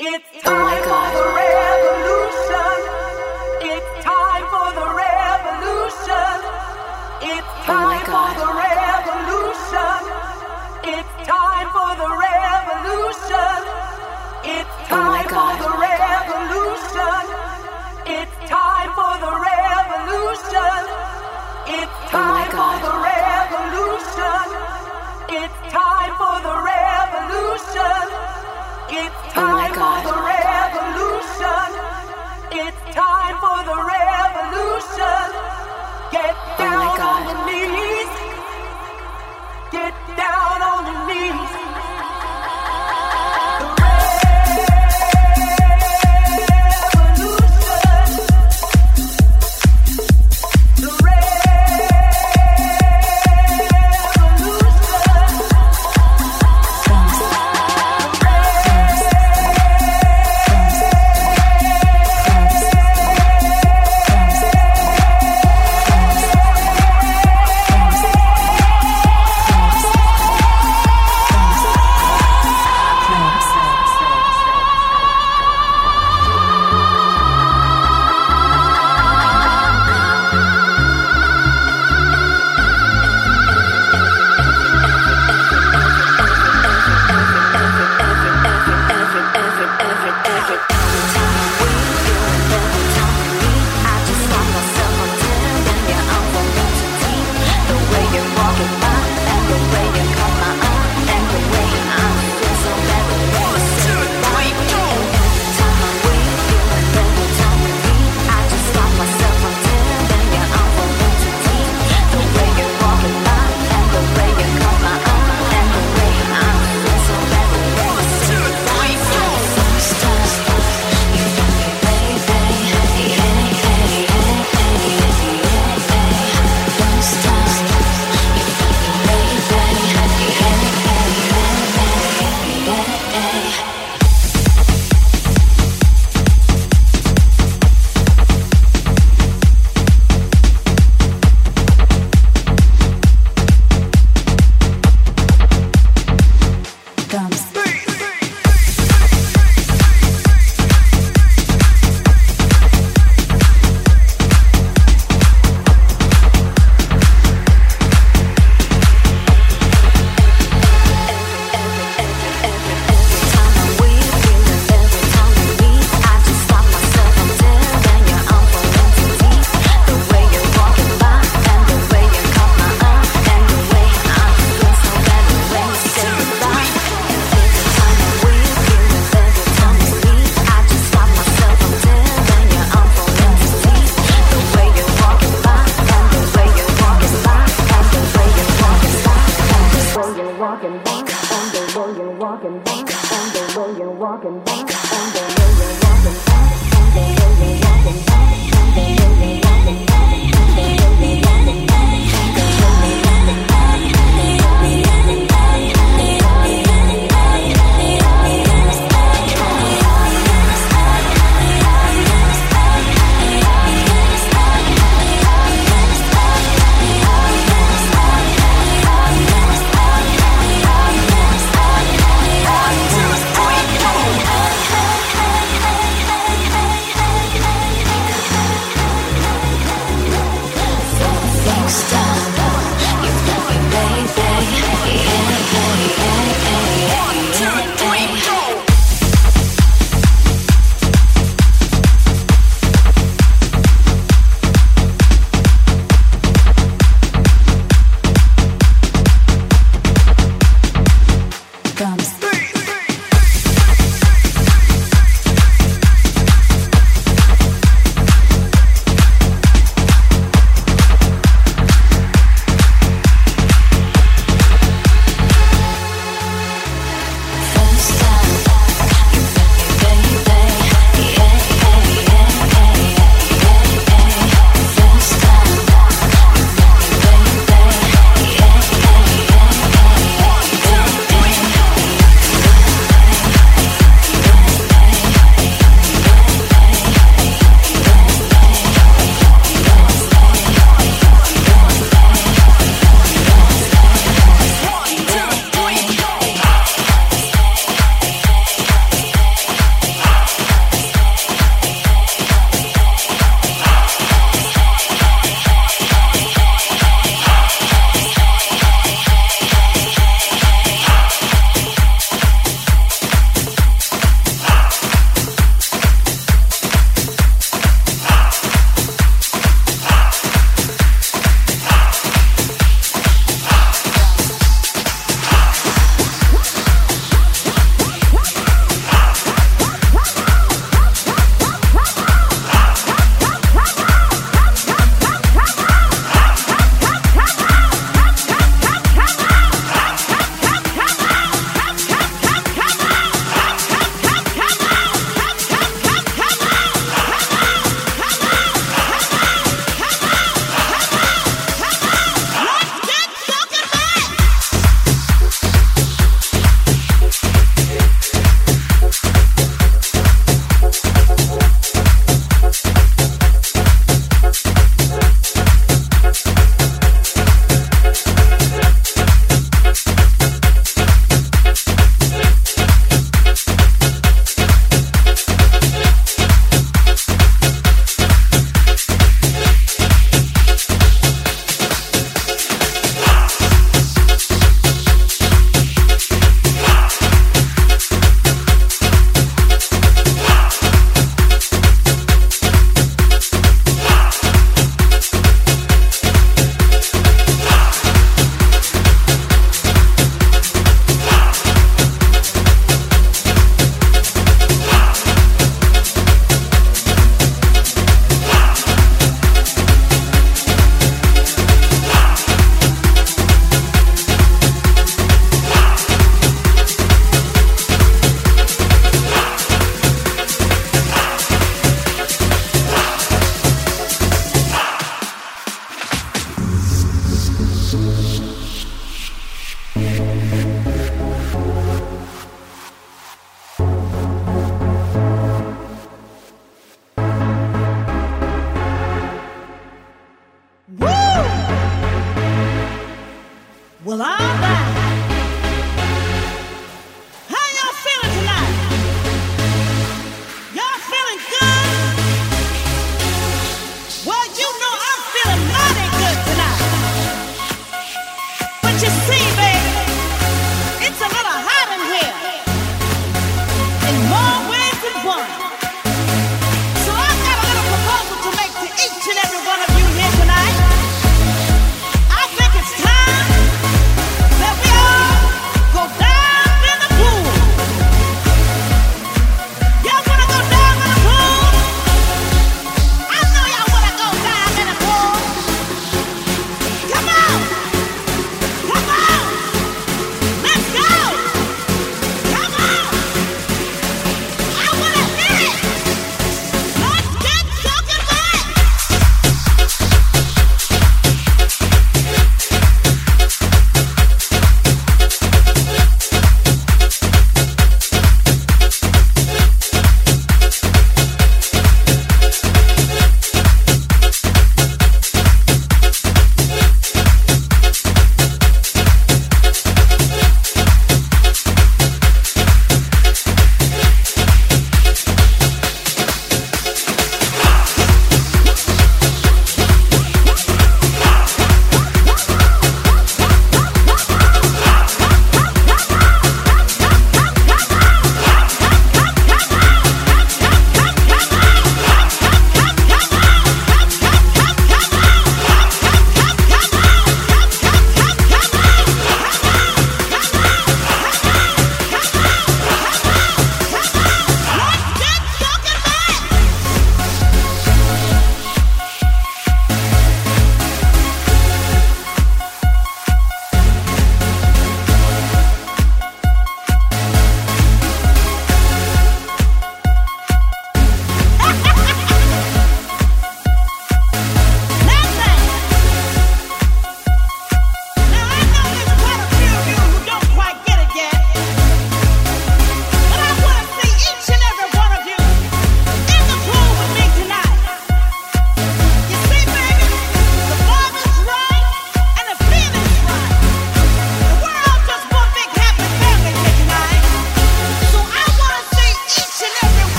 It's time.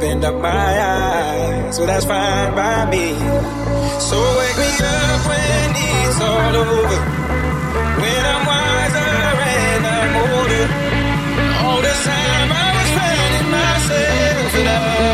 I up my eyes. So that's fine by me. So wake me up when it's all over. When I'm wiser and I'm older. All this time I was finding myself and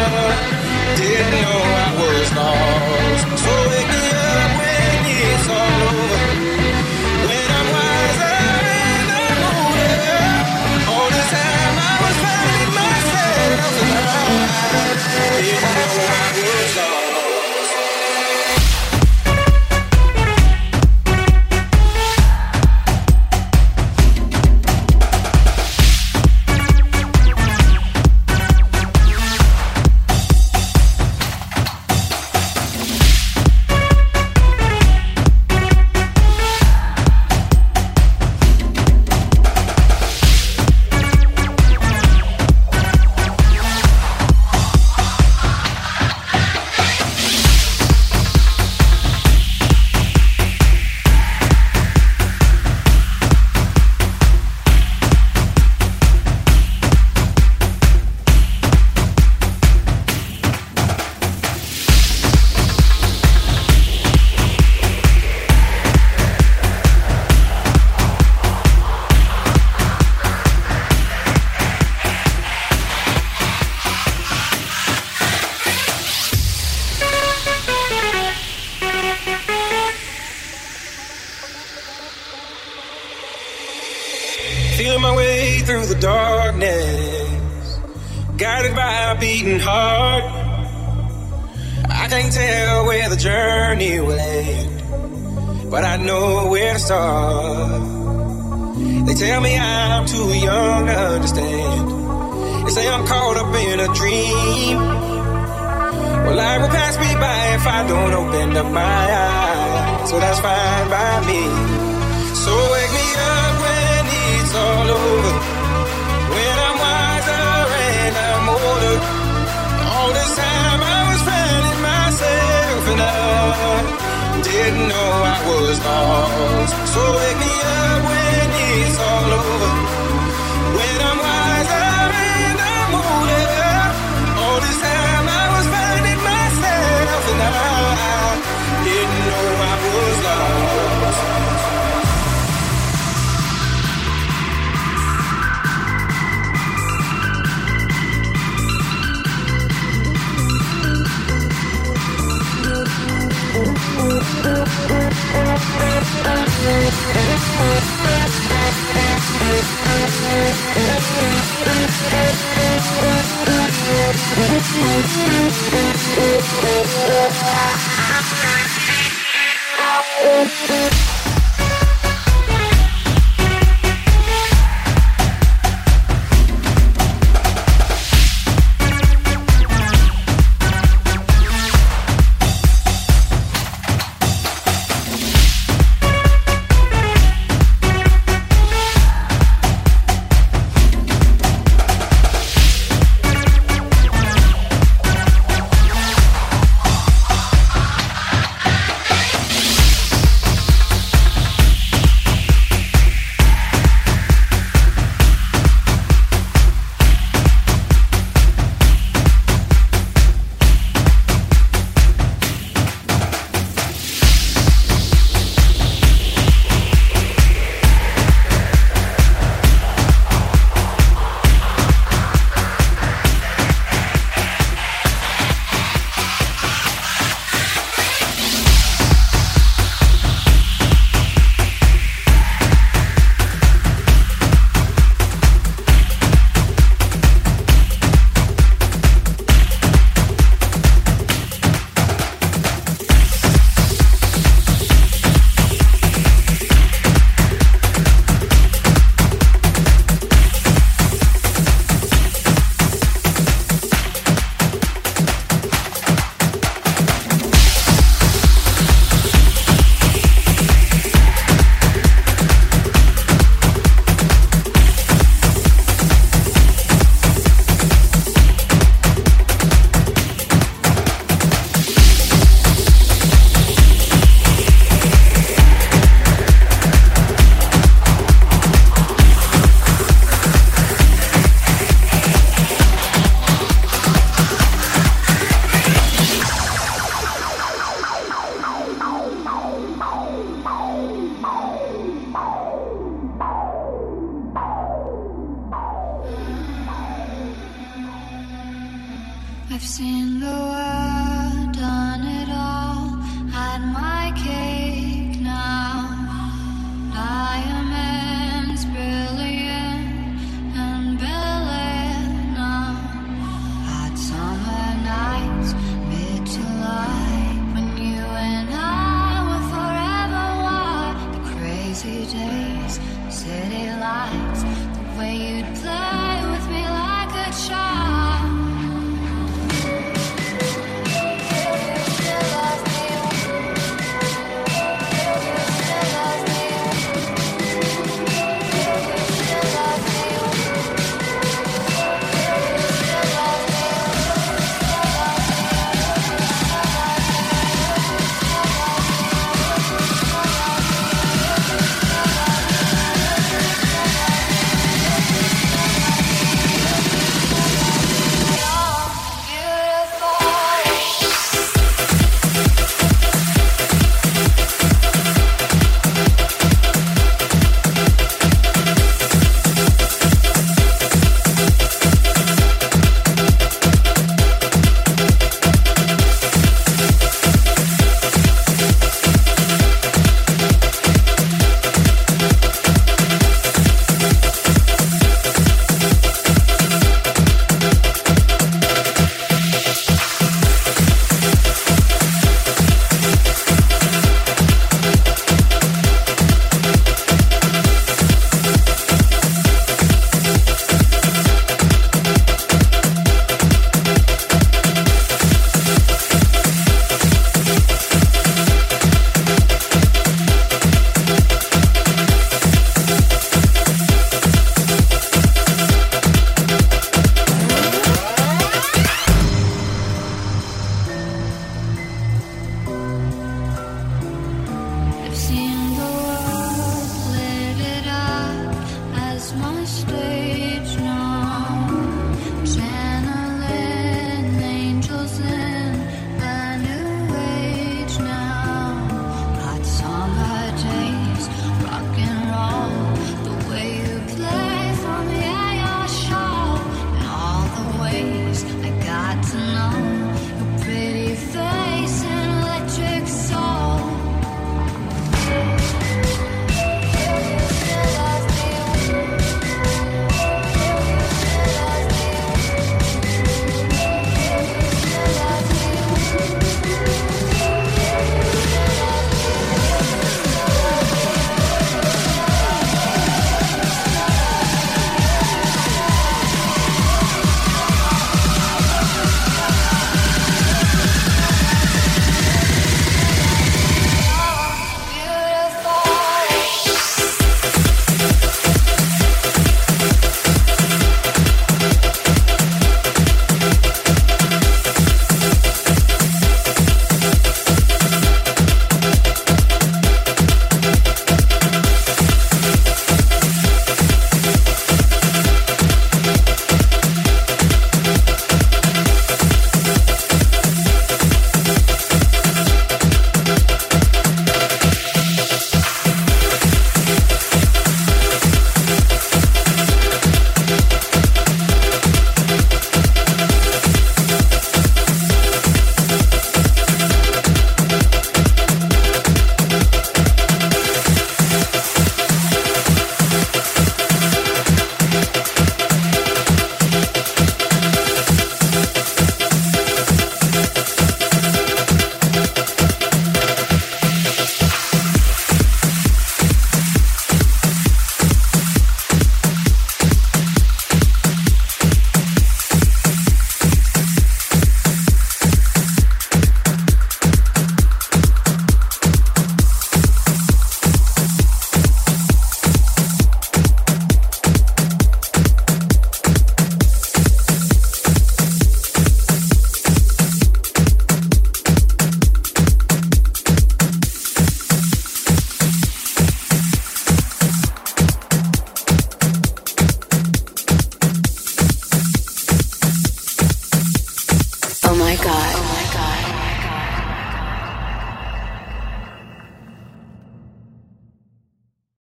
me by if I don't open up my eyes, so that's fine by me. So wake me up when it's all over. When I'm wiser and I'm older. All this time I was finding myself and I didn't know I was lost. So wake me up when it's all over. Oh,